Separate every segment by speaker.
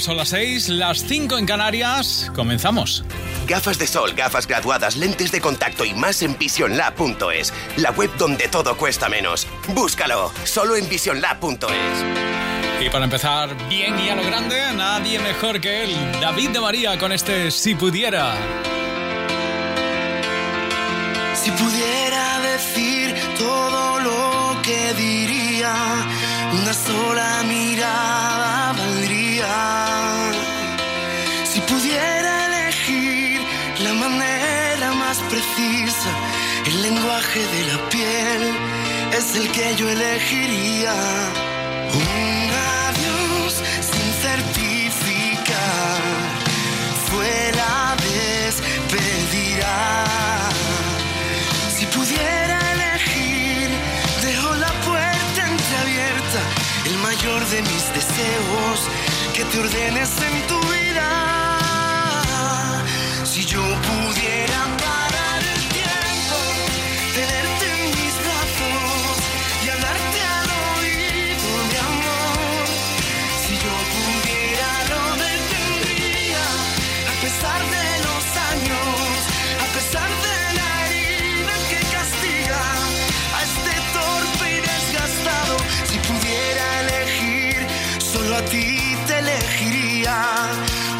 Speaker 1: son las 6, las 5 en Canarias. Comenzamos.
Speaker 2: Gafas de sol, gafas graduadas, lentes de contacto y más en visionlab.es, la web donde todo cuesta menos. Búscalo, solo en visionlab.es.
Speaker 1: Y para empezar bien y a lo grande, nadie mejor que él, David de María, con este Si pudiera.
Speaker 3: Si pudiera decir todo lo que diría, una sola mirada de la piel es el que yo elegiría. Un adiós sin certificar fue la despedida. Si pudiera elegir, dejo la puerta entreabierta, el mayor de mis deseos, que te ordenes en tu vida. Si yo pudiera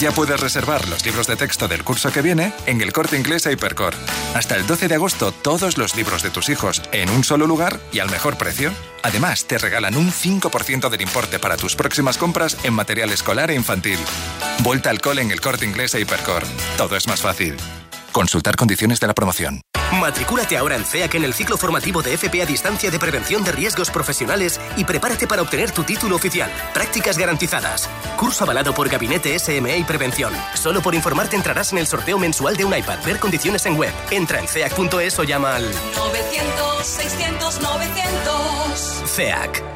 Speaker 4: Ya puedes reservar los libros de texto del curso que viene en el corte inglés Hypercore. Hasta el 12 de agosto, todos los libros de tus hijos en un solo lugar y al mejor precio. Además, te regalan un 5% del importe para tus próximas compras en material escolar e infantil. Vuelta al cole en el corte inglés Hypercore. Todo es más fácil. Consultar condiciones de la promoción.
Speaker 5: Matricúlate ahora en CEAC en el ciclo formativo de FP a distancia de prevención de riesgos profesionales y prepárate para obtener tu título oficial. Prácticas garantizadas. Curso avalado por Gabinete SME y Prevención. Solo por informarte entrarás en el sorteo mensual de un iPad. Ver condiciones en web. Entra en ceac.es o llama al
Speaker 6: 900, 600, 900.
Speaker 5: CEAC.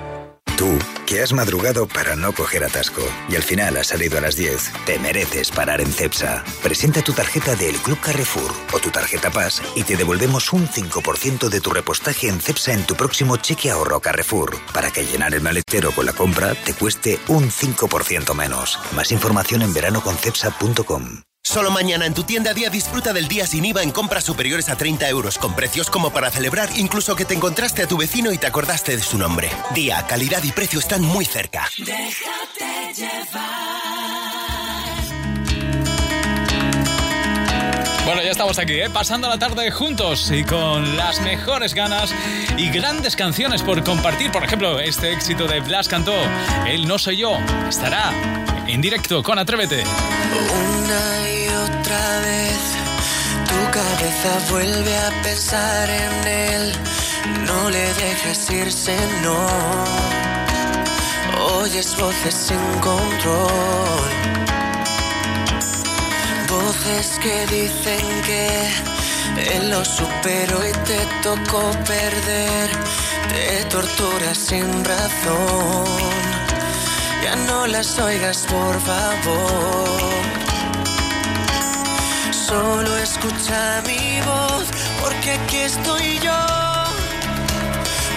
Speaker 7: Tú, que has madrugado para no coger atasco y al final has salido a las 10, te mereces parar en CEPSA. Presenta tu tarjeta del Club Carrefour o tu tarjeta Paz y te devolvemos un 5% de tu repostaje en CEPSA en tu próximo cheque ahorro Carrefour, para que llenar el maletero con la compra te cueste un 5% menos. Más información en veranoconcepsa.com.
Speaker 8: Solo mañana en tu tienda Día disfruta del día sin IVA en compras superiores a 30 euros, con precios como para celebrar, incluso que te encontraste a tu vecino y te acordaste de su nombre. Día, calidad y precio están muy cerca.
Speaker 6: Déjate llevar.
Speaker 1: Bueno, ya estamos aquí, ¿eh? pasando la tarde juntos y con las mejores ganas y grandes canciones por compartir. Por ejemplo, este éxito de Blas cantó, Él no soy yo, estará en directo con Atrévete.
Speaker 3: Una y otra vez tu cabeza vuelve a pensar en él. No le dejes irse, no. Oyes voces sin control. Voces que dicen que lo superó y te tocó perder. Te tortura sin razón. Ya no las oigas, por favor. Solo escucha mi voz, porque aquí estoy yo.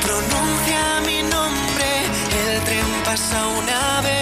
Speaker 3: Pronuncia mi nombre, el tren pasa una vez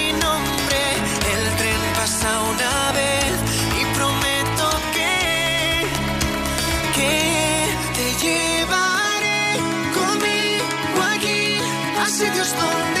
Speaker 3: sitios donde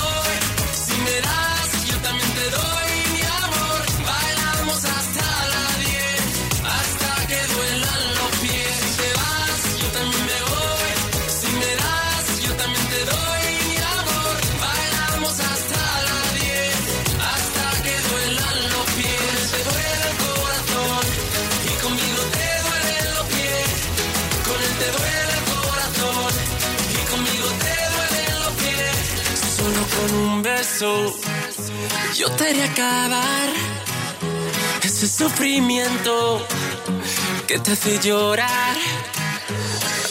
Speaker 3: yo te
Speaker 9: haré acabar ese sufrimiento que te hace llorar.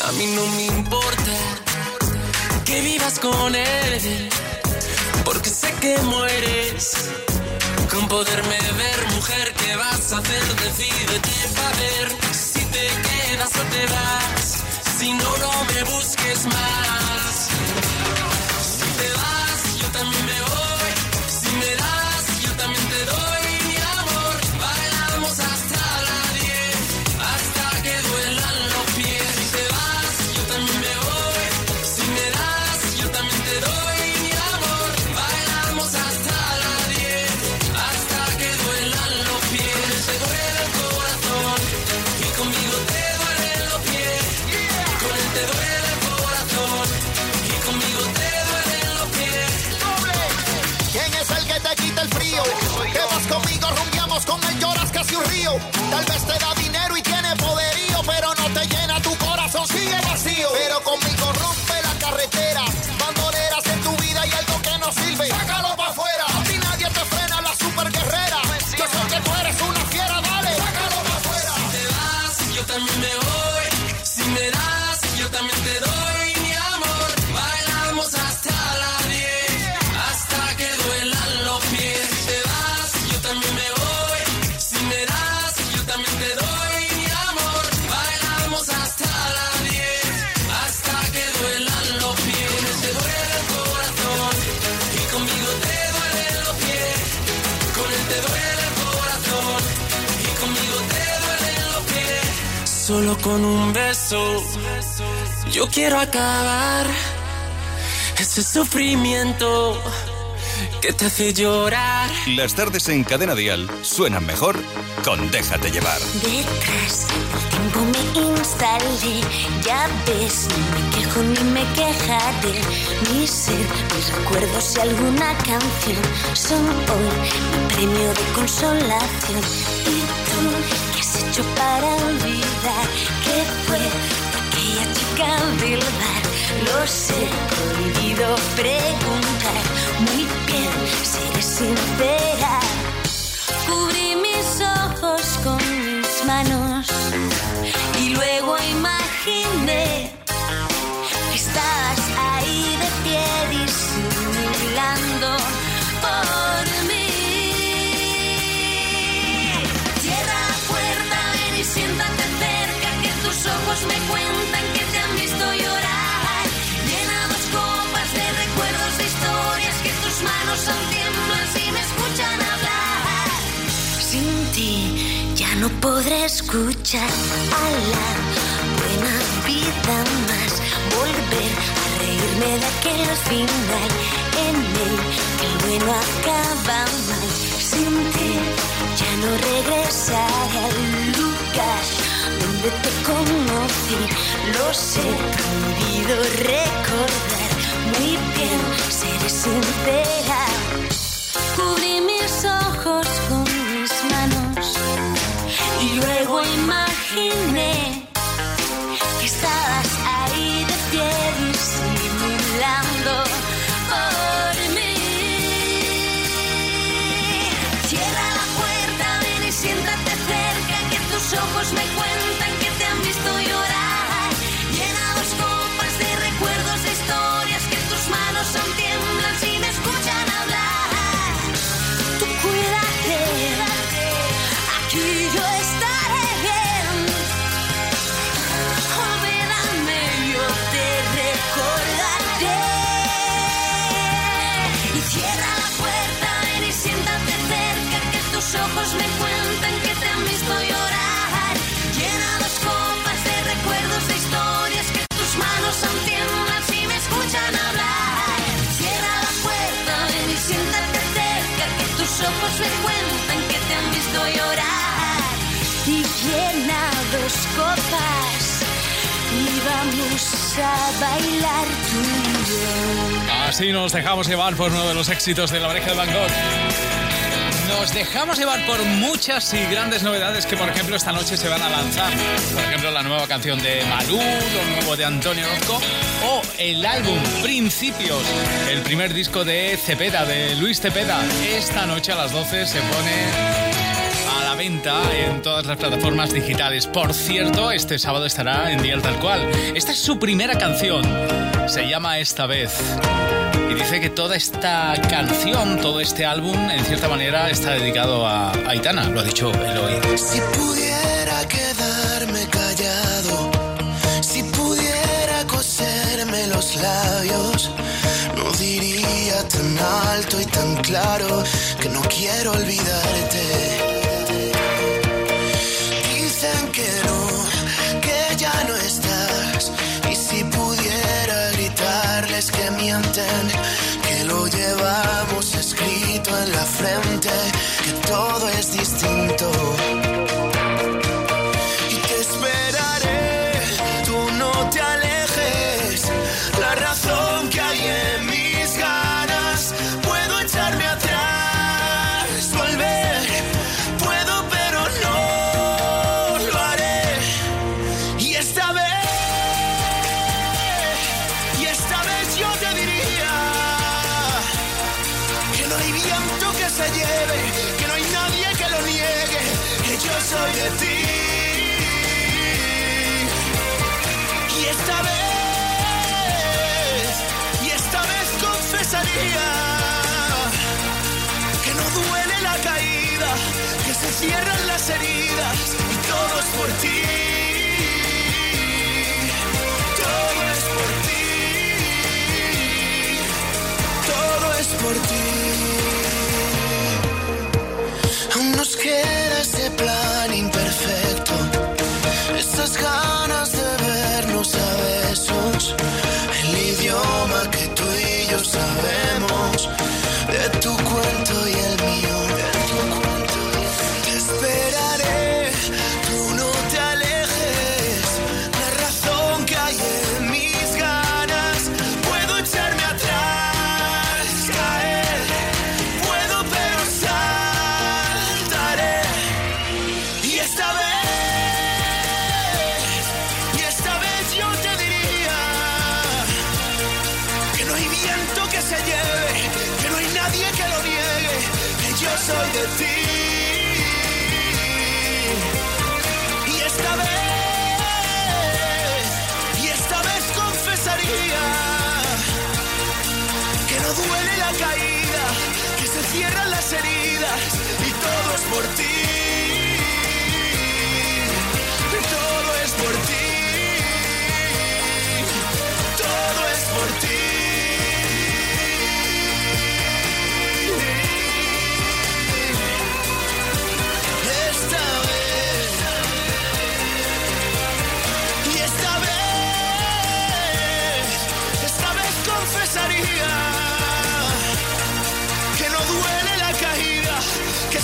Speaker 9: A mí no me importa que vivas con él, porque sé que mueres con poderme ver, mujer. ¿Qué vas a hacer? Decídete para ver si te quedas o te vas. Si no, no me busques más. con
Speaker 10: un
Speaker 9: beso. Yo quiero acabar ese sufrimiento que te hace llorar.
Speaker 11: Las tardes en cadena dial suenan mejor con Déjate llevar.
Speaker 12: Detrás del tiempo me instalé, ya ves, ni me quejo ni me quejaré. Mi ser, mis recuerdos y alguna canción son hoy mi premio de consolación. Y tú mucho para olvidar que fue aquella chica del bar. Los he prohibido preguntar. Muy bien, seré sincera. no podré escuchar a la buena vida más. Volver a reírme de aquel final en el que el bueno acaba mal. Sin ti ya no regresaré al lugar donde te conocí. Lo sé, prohibido recordar. Muy bien, seré sincera
Speaker 1: Así nos dejamos llevar por uno de los éxitos de la oreja de Van Nos dejamos llevar por muchas y grandes novedades que, por ejemplo, esta noche se van a lanzar. Por ejemplo, la nueva canción de Malú, lo nuevo de Antonio Orozco o el álbum Principios, el primer disco de Cepeda, de Luis Cepeda. Esta noche a las 12 se pone venta en todas las plataformas digitales. Por cierto, este sábado estará en Dial Tal Cual. Esta es su primera canción. Se llama Esta vez. Y dice que toda esta canción, todo este álbum, en cierta manera está dedicado a Aitana. Lo ha dicho Eloy.
Speaker 13: Si pudiera quedarme callado, si pudiera coserme los labios, no diría tan alto y tan claro que no quiero olvidarte. Que lo llevamos escrito en la frente, que todo soy de ti. Y esta vez, y esta vez confesaría que no duele la caída, que se cierran las heridas y todo es por ti. Todo es por ti. Todo es por ti. Esas ganas de vernos a besos. El idioma que tú y yo sabemos.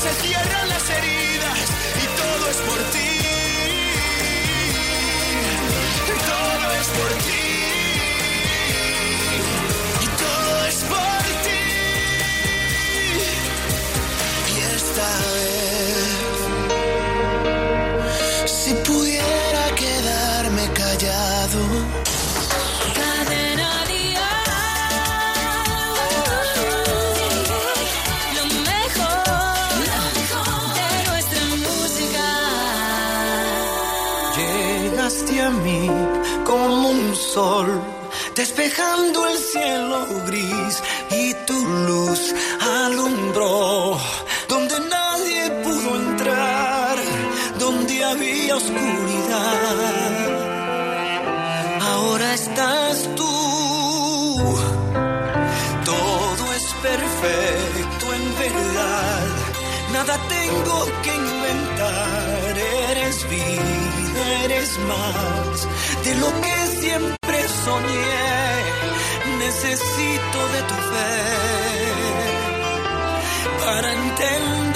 Speaker 13: Se cierran las luz alumbró donde nadie pudo entrar, donde había oscuridad. Ahora estás tú. Todo es perfecto en verdad. Nada tengo que inventar. Eres vida, eres más de lo que siempre soñé. Necesito de tu fe. Para entender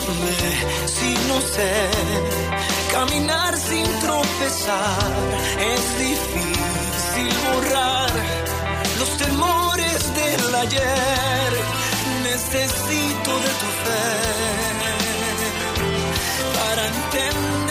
Speaker 3: si no sé caminar sin tropezar? Es difícil borrar los temores del ayer. Necesito de tu fe para entender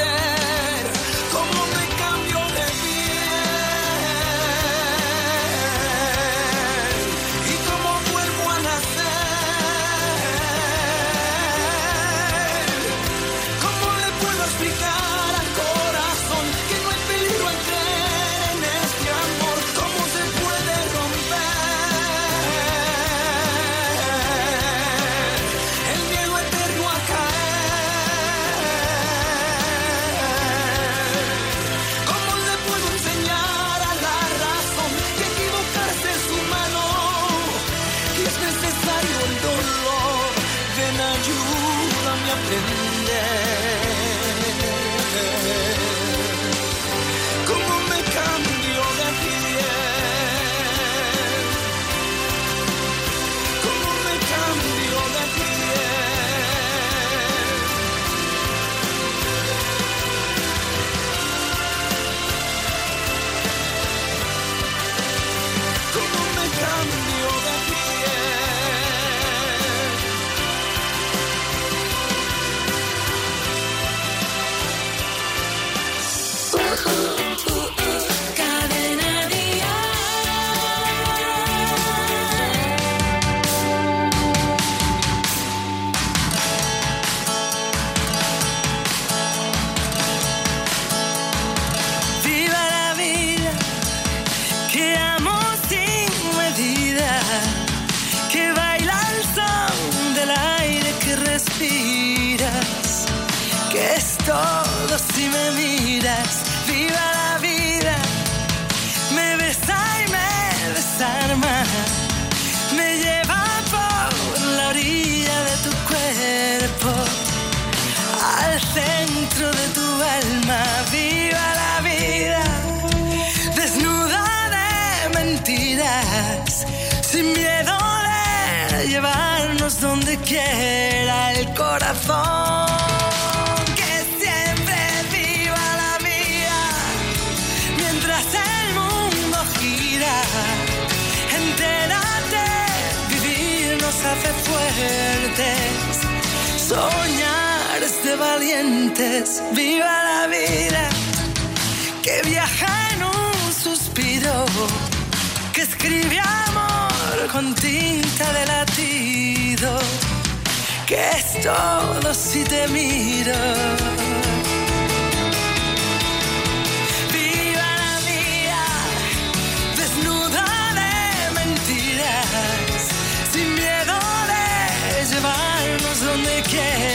Speaker 3: The care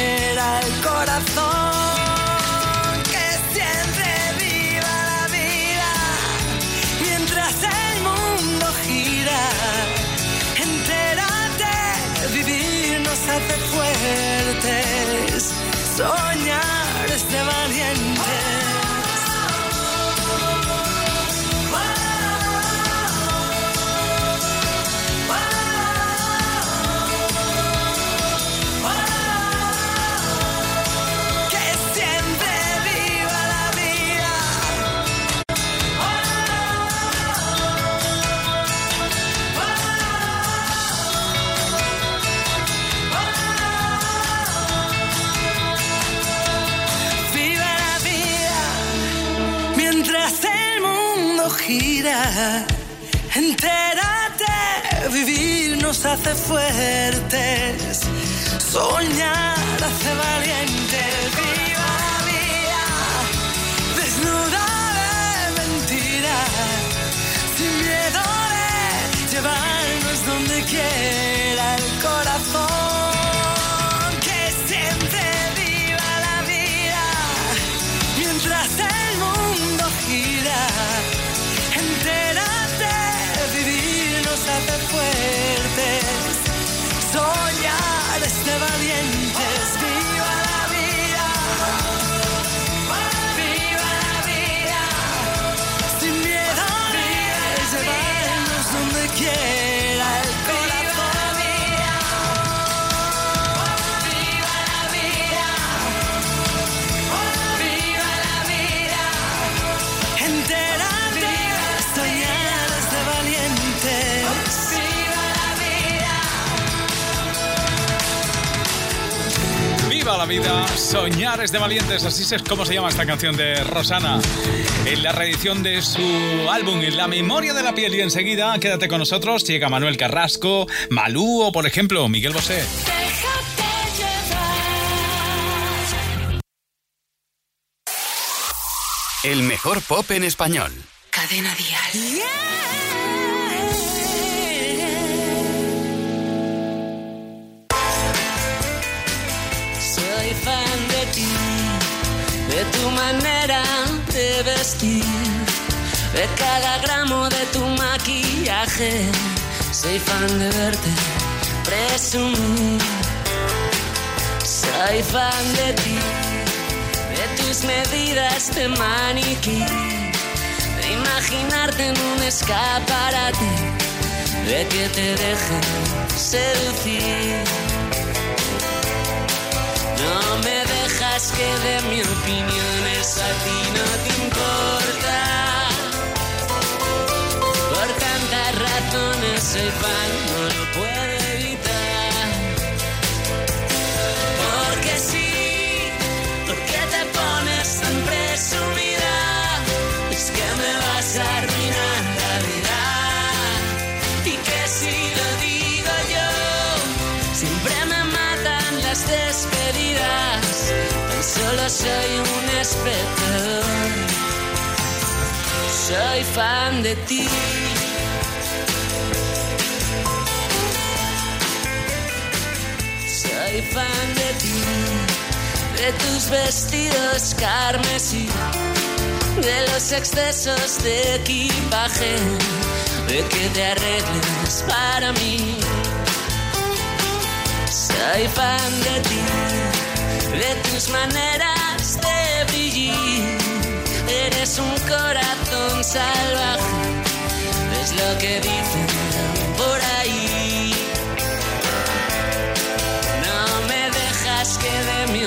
Speaker 3: Entérate, vivir nos hace fuertes. Soñar hace valiente. Viva la vida, desnuda de mentira. Sin miedo de llevarnos donde quieras.
Speaker 14: Soñar es de valientes, la vida, soñar es de valientes,
Speaker 1: así es como se llama esta canción de Rosana. En la reedición de su álbum En la memoria de la piel y enseguida, quédate con nosotros, llega Manuel Carrasco, Malú o por ejemplo Miguel Bosé.
Speaker 11: El mejor pop en español.
Speaker 15: Cadena Dial.
Speaker 14: Soy de tu manera de vestir, de cada gramo de tu maquillaje. Soy fan de verte presumir. Soy fan de ti, de tus medidas de maniquí, de imaginarte en un escaparate, de que te dejen seducir. No me dejas que de mi opinión eso a ti no te importa. Por tantas razones soy fan, no lo puedo soy un espectador. Soy fan de ti. Soy fan de ti, de tus vestidos carmesí, de los excesos de equipaje, de que te arregles para mí. Soy fan de ti, de tus maneras Eres un corazón salvaje, es lo que dicen por ahí. No me dejas que de mi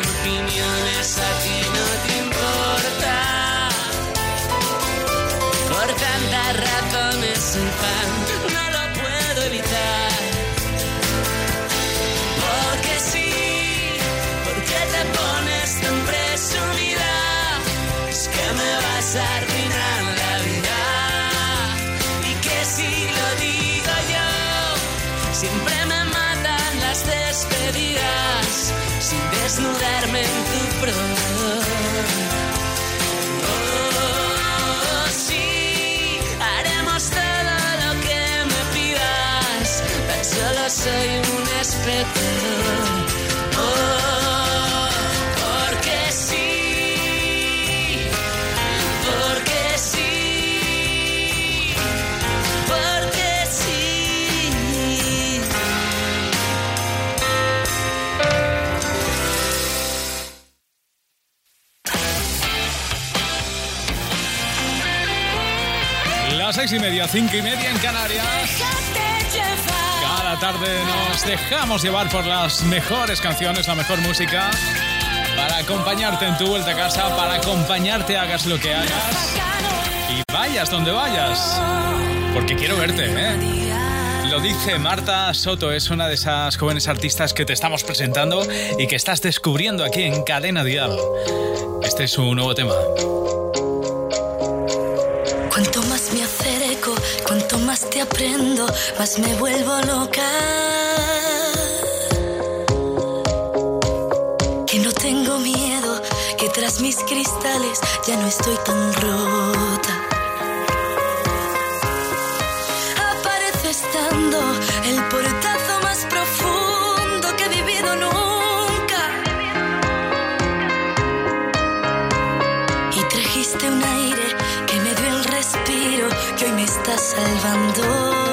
Speaker 14: desnudarme en tu sí, haremos todo lo que me pidas, soy un espectador.
Speaker 1: Las seis y media, cinco y media en Canarias. Cada tarde nos dejamos llevar por las mejores canciones, la mejor música, para acompañarte en tu vuelta a casa, para acompañarte, hagas lo que hagas y vayas donde vayas. Porque quiero verte, ¿eh? Lo dice Marta Soto, es una de esas jóvenes artistas que te estamos presentando y que estás descubriendo aquí en Cadena Dial. Este es su nuevo tema.
Speaker 12: Te aprendo, más me vuelvo loca. Que no tengo miedo, que tras mis cristales ya no estoy tan rota. Aparece estando el portazo está salvando.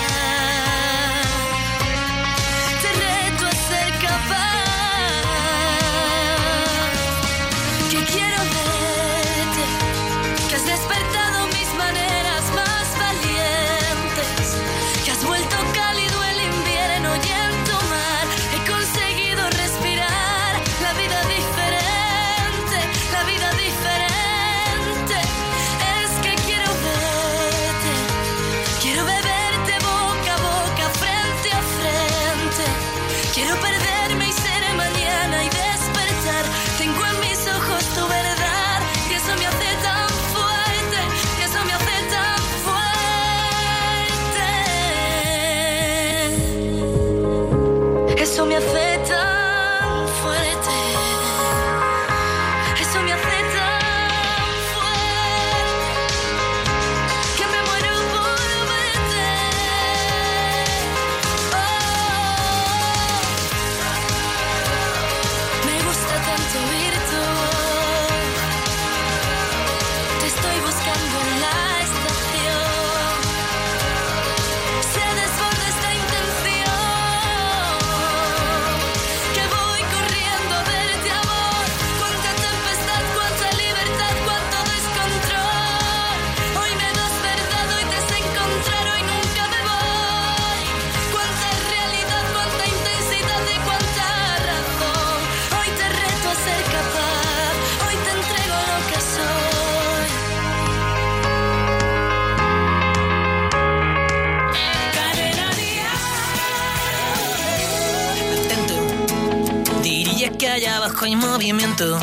Speaker 12: rojo y
Speaker 16: movimiento.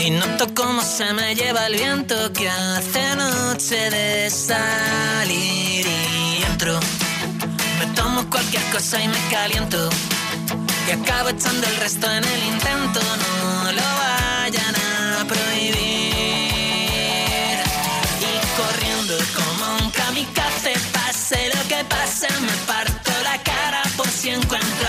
Speaker 16: Y noto cómo se me lleva el viento que hace noche de salir y entro. Me tomo cualquier cosa y me caliento. Y acabo echando el resto en el intento. No lo vayan a prohibir. Y corriendo como un kamikaze, pase lo que pase, me parto la cara por si encuentro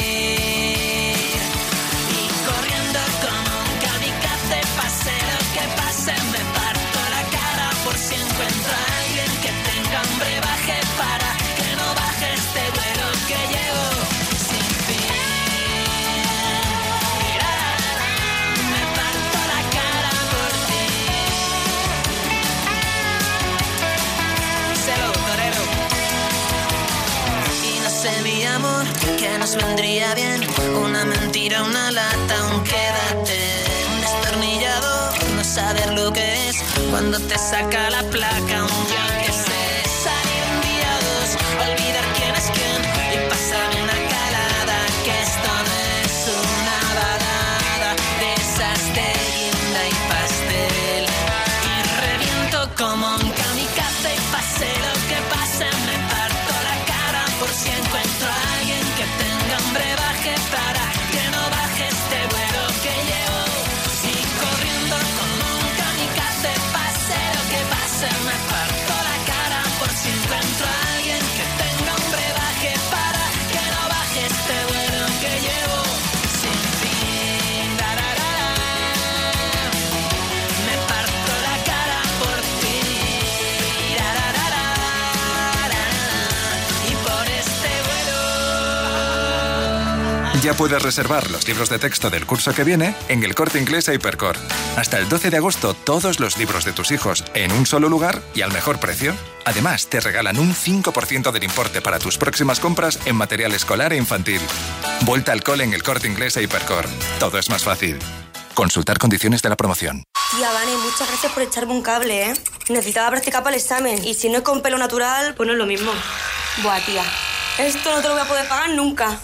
Speaker 16: vendría bien una mentira, una lata, un quédate. Un destornillado, no saber lo que es cuando te saca la placa, un ya
Speaker 4: Ya puedes reservar los libros de texto del curso que viene en el corte inglés a Hipercor. Hasta el 12 de agosto, todos los libros de tus hijos en un solo lugar y al mejor precio. Además, te regalan un 5% del importe para tus próximas compras en material escolar e infantil. Vuelta al cole en el corte inglés a Hipercor. Todo es más fácil. Consultar condiciones de la promoción.
Speaker 17: Tía, Vane, muchas gracias por echarme un cable, ¿eh? Necesitaba practicar para el examen. Y si no es con pelo natural, pues no es lo mismo. Buah, tía. Esto no te lo voy a poder pagar nunca.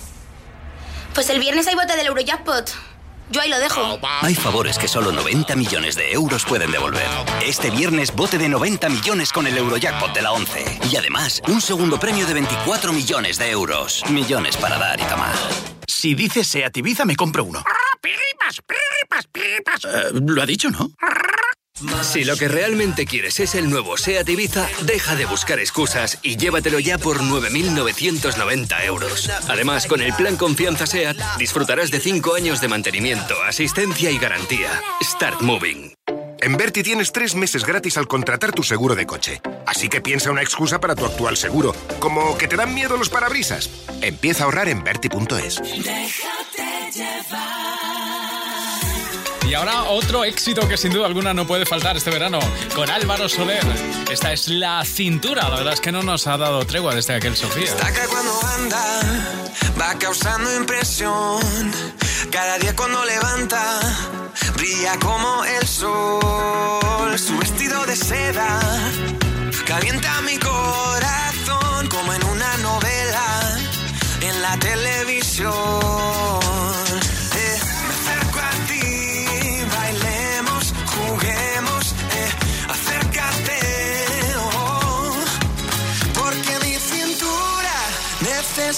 Speaker 18: Pues el viernes hay bote del Eurojackpot. Yo ahí lo dejo.
Speaker 19: Hay favores que solo 90 millones de euros pueden devolver. Este viernes bote de 90 millones con el Eurojackpot de la 11. Y además, un segundo premio de 24 millones de euros. Millones para dar y tomar.
Speaker 20: Si dices Seat Ibiza, me compro uno. Eh, lo ha dicho, ¿no?
Speaker 21: Si lo que realmente quieres es el nuevo SEAT Ibiza, deja de buscar excusas y llévatelo ya por 9.990 euros. Además, con el plan Confianza SEAT, disfrutarás de 5 años de mantenimiento, asistencia y garantía. Start Moving.
Speaker 22: En Berti tienes tres meses gratis al contratar tu seguro de coche. Así que piensa una excusa para tu actual seguro, como que te dan miedo los parabrisas. Empieza a ahorrar en Berti.es.
Speaker 1: Y ahora otro éxito que sin duda alguna no puede faltar este verano con Álvaro Soler. Esta es la cintura. La verdad es que no nos ha dado tregua desde aquel Sofía.
Speaker 23: Destaca cuando anda, va causando impresión. Cada día cuando levanta, brilla como el sol. Su vestido de seda calienta mi corazón como en una novela en la televisión.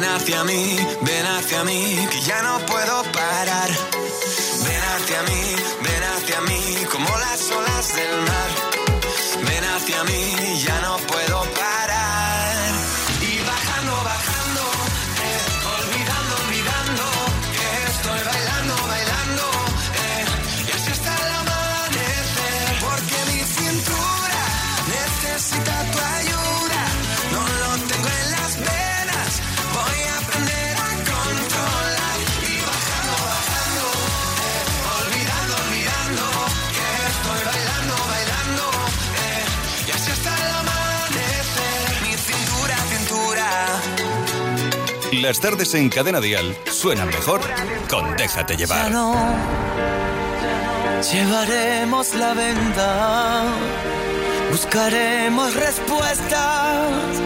Speaker 23: Ven hacia mí, ven hacia mí, que ya no puedo parar. Las
Speaker 11: tardes en Cadena Dial suenan mejor con Déjate
Speaker 23: Ya
Speaker 11: llevar.
Speaker 23: no llevaremos la venda, buscaremos respuestas,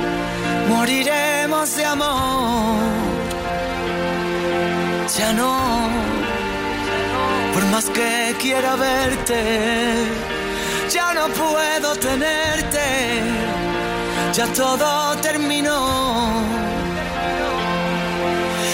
Speaker 23: moriremos de amor. Ya no, por más que quiera verte,
Speaker 3: ya no puedo tenerte, ya todo terminó,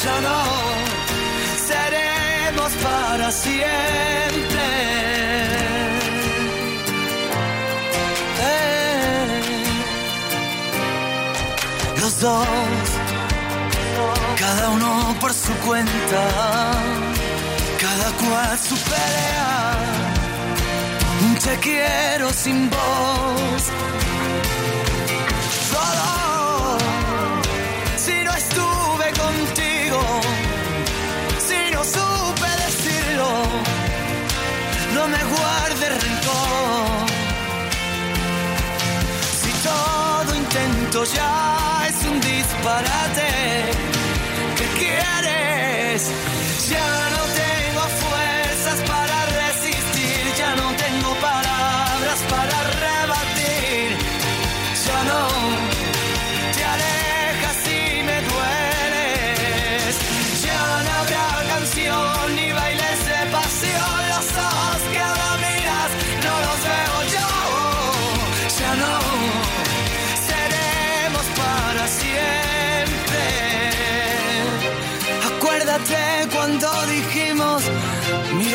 Speaker 3: Ya no seremos para siempre. Eh. Los dos, cada uno por su cuenta cada cual su pelea. Te quiero sin voz. No me guarde rencor. Si todo intento ya es un disparate, ¿qué quieres? Ya no tengo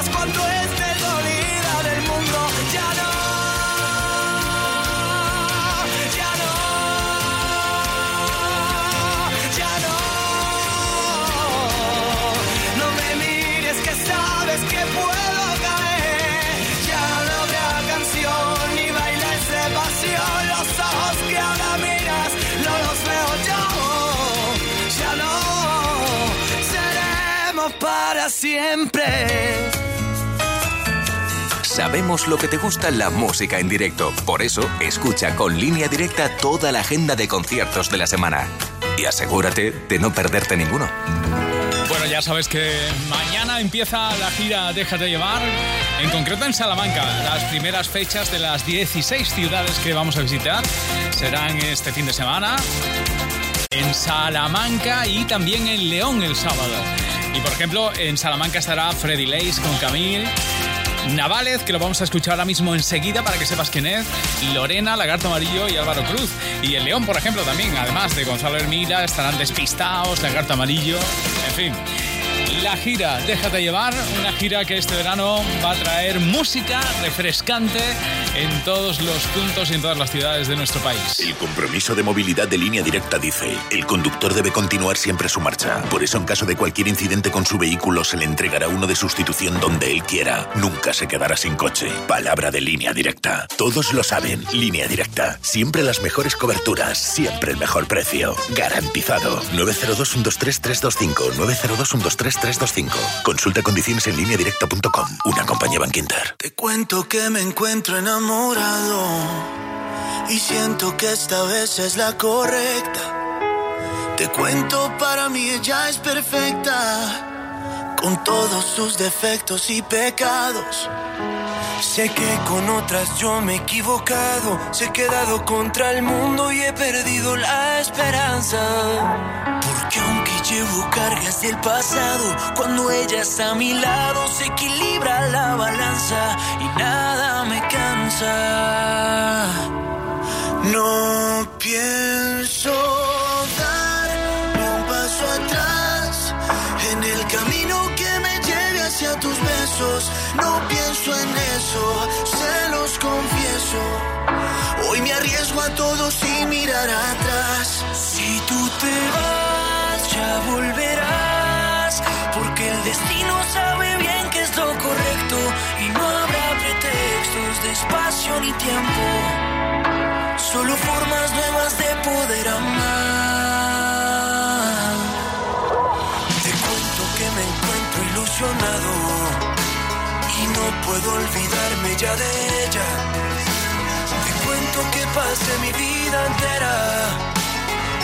Speaker 3: Heridas cuando esté dolida del mundo. Ya no. Ya no, ya no, no me mires que sabes que puedo caer. Ya no habrá canción ni bailes de pasión. Los ojos que ahora miras no los veo yo. Ya no seremos para siempre.
Speaker 4: Sabemos lo que te gusta la música en directo. Por eso, escucha con línea directa toda la agenda de conciertos de la semana. Y asegúrate de no perderte ninguno.
Speaker 1: Bueno, ya sabes que mañana empieza la gira Déjate llevar, en concreto en Salamanca. Las primeras fechas de las 16 ciudades que vamos a visitar serán este fin de semana en Salamanca y también en León el sábado. Y por ejemplo, en Salamanca estará Freddy Lace con Camille. Navález, que lo vamos a escuchar ahora mismo enseguida para que sepas quién es, Lorena, Lagarto Amarillo y Álvaro Cruz. Y el León, por ejemplo, también, además de Gonzalo Hermida, estarán despistados, Lagarto Amarillo, en fin. La gira Déjate llevar, una gira que este verano va a traer música refrescante en todos los puntos y en todas las ciudades de nuestro país.
Speaker 24: El compromiso de movilidad de línea directa dice, el conductor debe continuar siempre su marcha. Por eso en caso de cualquier incidente con su vehículo se le entregará uno de sustitución donde él quiera. Nunca se quedará sin coche. Palabra de línea directa. Todos lo saben, línea directa. Siempre las mejores coberturas, siempre el mejor precio. Garantizado. 902-123-325. 902-123-325. Consulta condiciones en línea directa.com. Una compañía Bankinter.
Speaker 3: Te cuento que me encuentro enamorado y siento que esta vez es la correcta. Te cuento, para mí ella es perfecta, con todos sus defectos y pecados. Sé que con otras yo me he equivocado, se he quedado contra el mundo y he perdido la esperanza. Porque aunque llevo cargas del pasado, cuando ella está a mi lado se equilibra la balanza y nada me no pienso dar un paso atrás en el camino que me lleve hacia tus besos. No pienso en eso, se los confieso. Hoy me arriesgo a todo sin mirar atrás. Formas nuevas de poder amar. Te cuento que me encuentro ilusionado y no puedo olvidarme ya de ella. Te cuento que pasé mi vida entera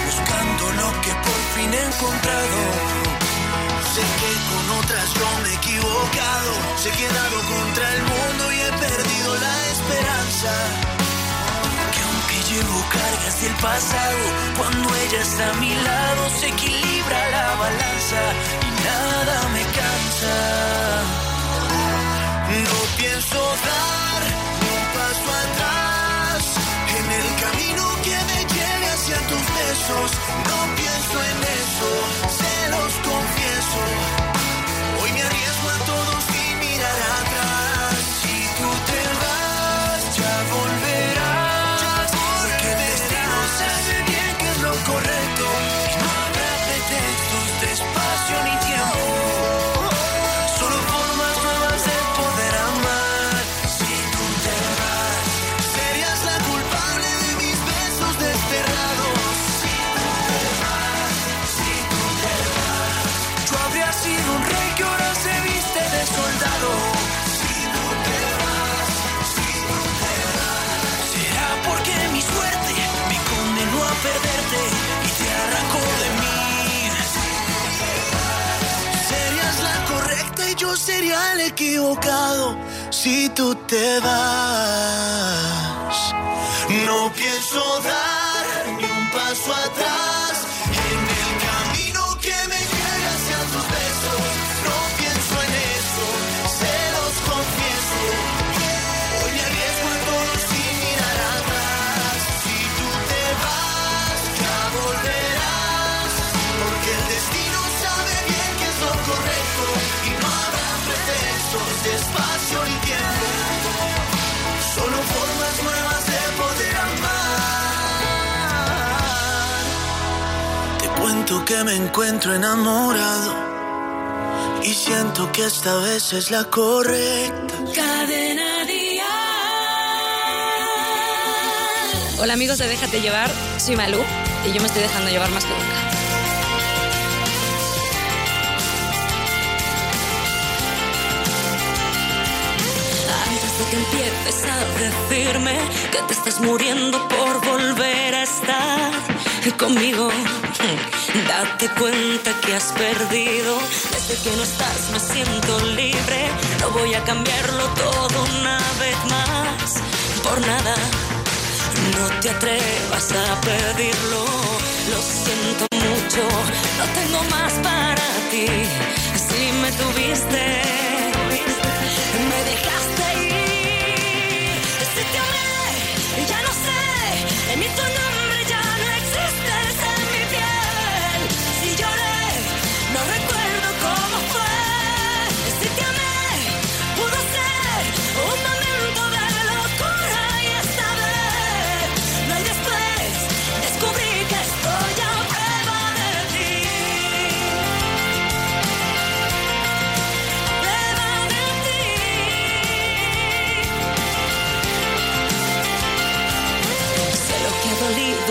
Speaker 3: buscando lo que por fin he encontrado. Sé que con otras yo me he equivocado, que he dado contra el mundo y he perdido la esperanza. Llevo cargas del pasado, cuando ella está a mi lado se equilibra la balanza y nada me cansa. No pienso dar un paso atrás en el camino que me lleve hacia tus besos. No pienso en eso, se los confieso. Sería el equivocado si tú te vas. No pienso dar ni un paso atrás que me encuentro enamorado y siento que esta vez es la correcta.
Speaker 12: Cadena Dial. Hola amigos de Déjate Llevar, soy Malú y yo me estoy dejando llevar más que nunca. Antes de que empieces a decirme que te estás muriendo por volver a estar conmigo, date cuenta que has perdido. Desde que no estás me siento libre, no voy a cambiarlo todo una vez más, por nada. No te atrevas a pedirlo, lo siento mucho, no tengo más para ti. Si me tuviste, me dejaste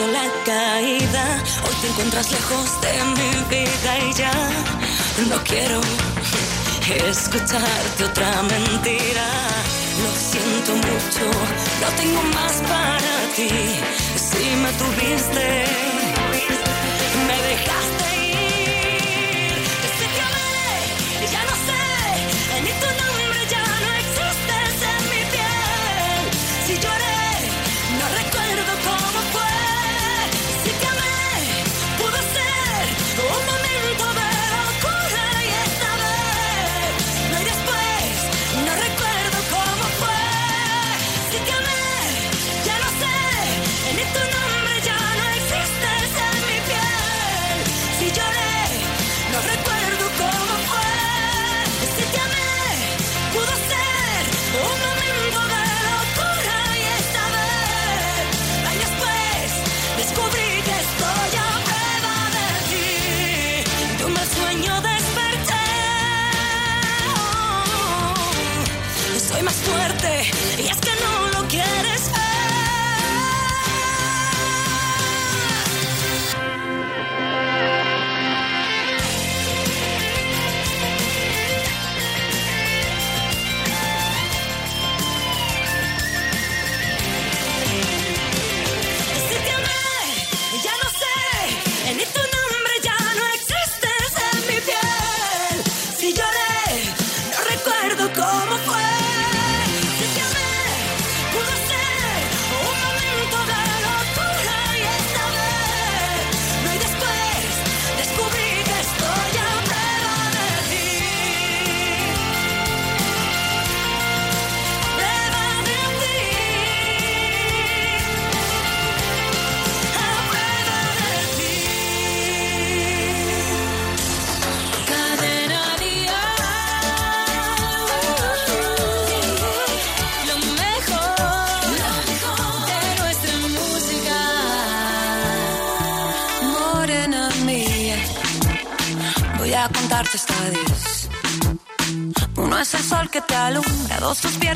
Speaker 12: la caída. Hoy te encuentras lejos de mi vida y ya no quiero escucharte otra mentira. Lo siento mucho, no tengo más para ti. Si me tuviste,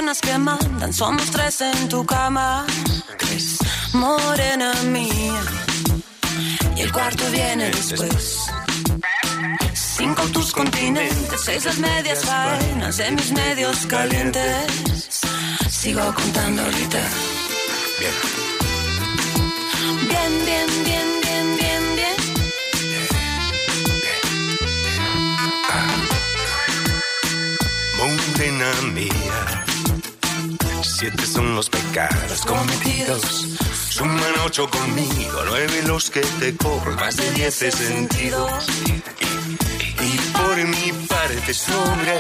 Speaker 12: piernas que mandan, somos tres en tu cama. Tres, morena mía, y el cuarto viene después. Cinco tus continentes, seis las medias faenas de mis medios calientes. Sigo contando ahorita.
Speaker 25: Bien.
Speaker 12: Bien, bien, bien, bien, bien, bien.
Speaker 25: Morena mía, siete son los pecados cometidos. Suman ocho conmigo, nueve los que te cobro, más de diez he sentido. Y por mi parte sobra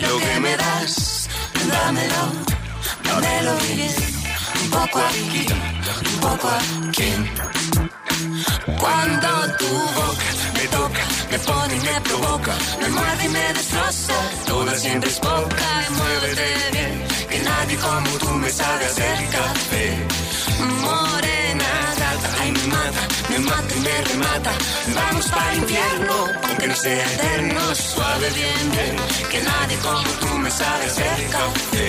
Speaker 25: lo que me das,
Speaker 12: Dámelo, dámelo bien. Un poco aquí, un poco aquí. Cuando tu boca me toca, me pone y me provoca, me muerde y me destroza. Toda siempre es poca y muévete bien, que nadie como tú me sabe hacer café. Morena, gata, ay me mata, me mata y me remata. Vamos para el infierno, aunque no sea eterno, suave bien, bien, que nadie como tú me sabe hacer café.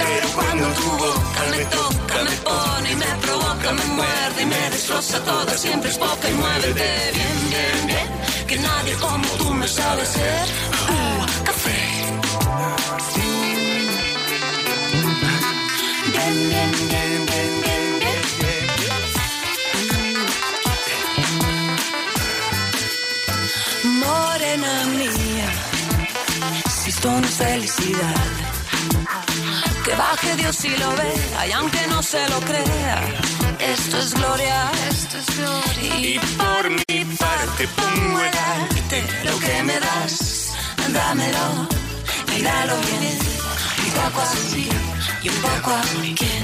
Speaker 12: Pero cuando tu boca me toca, me pone y me provoca, me muerde y me destroza toda, siempre es poca y muévete bien, bien, bien, que nadie como tú me sabe hacer uh, café. Esto no es felicidad, que baje Dios y lo vea, y aunque no se lo crea, esto es gloria, esto es gloria.
Speaker 25: Y por mi parte pongo el arte,
Speaker 12: lo que me das, dámelo, y dalo bien, y poco así, y un poco a quien.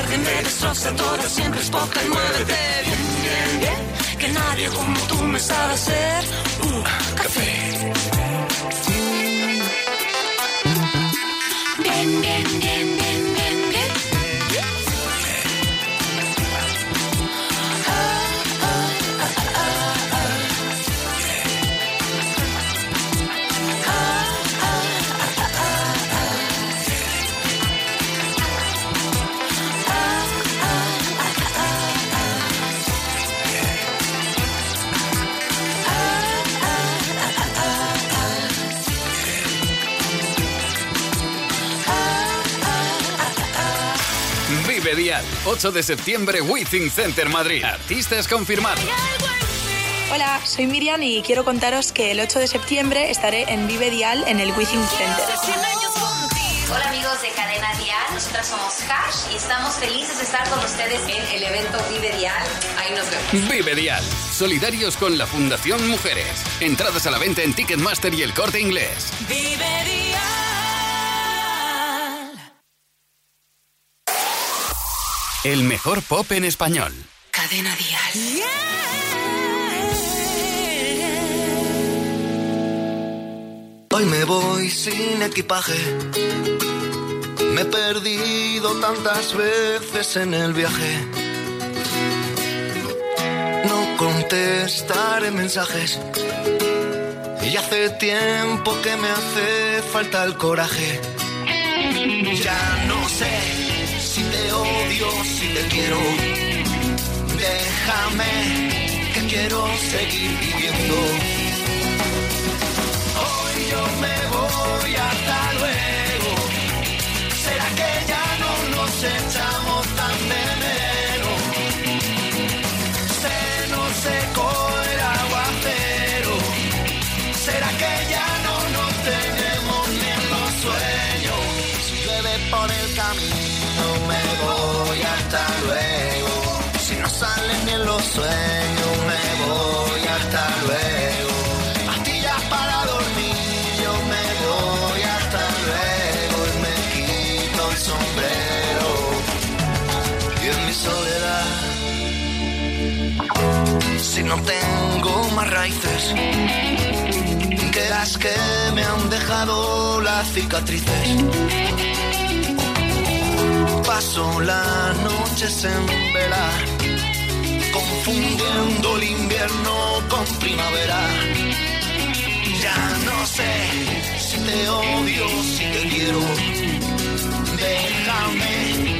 Speaker 12: muerde, me destroza todo, siempre es poca y muévete bien, bien, bien, que nadie como tú me sabe hacer uh, café. Bien, bien, bien,
Speaker 11: Vive Dial, 8 de septiembre, Withing Center Madrid. Artistas confirmados.
Speaker 26: Hola, soy Miriam y quiero contaros que el 8 de septiembre estaré en Vive Dial en el Withing Center.
Speaker 27: Hola amigos de Cadena Dial, nosotras somos Hash y estamos felices de estar con ustedes en el evento Vive Dial. Ahí nos vemos.
Speaker 11: Vive Dial, solidarios con la Fundación Mujeres. Entradas a la venta en Ticketmaster y el corte inglés.
Speaker 12: Vive Dial.
Speaker 11: El mejor pop en español.
Speaker 28: Cadena Dial.
Speaker 13: Hoy me voy sin equipaje. Me he perdido tantas veces en el viaje. No contestaré mensajes. Y hace tiempo que me hace falta el coraje. Ya no sé si te odio, si te quiero. Déjame que quiero seguir viviendo. Hoy yo me voy hasta luego. sombrero y en mi soledad. Si no tengo más raíces que las que me han dejado las cicatrices. Paso las noches en vela, confundiendo el invierno con primavera. Ya no sé si te odio, si te quiero déjame.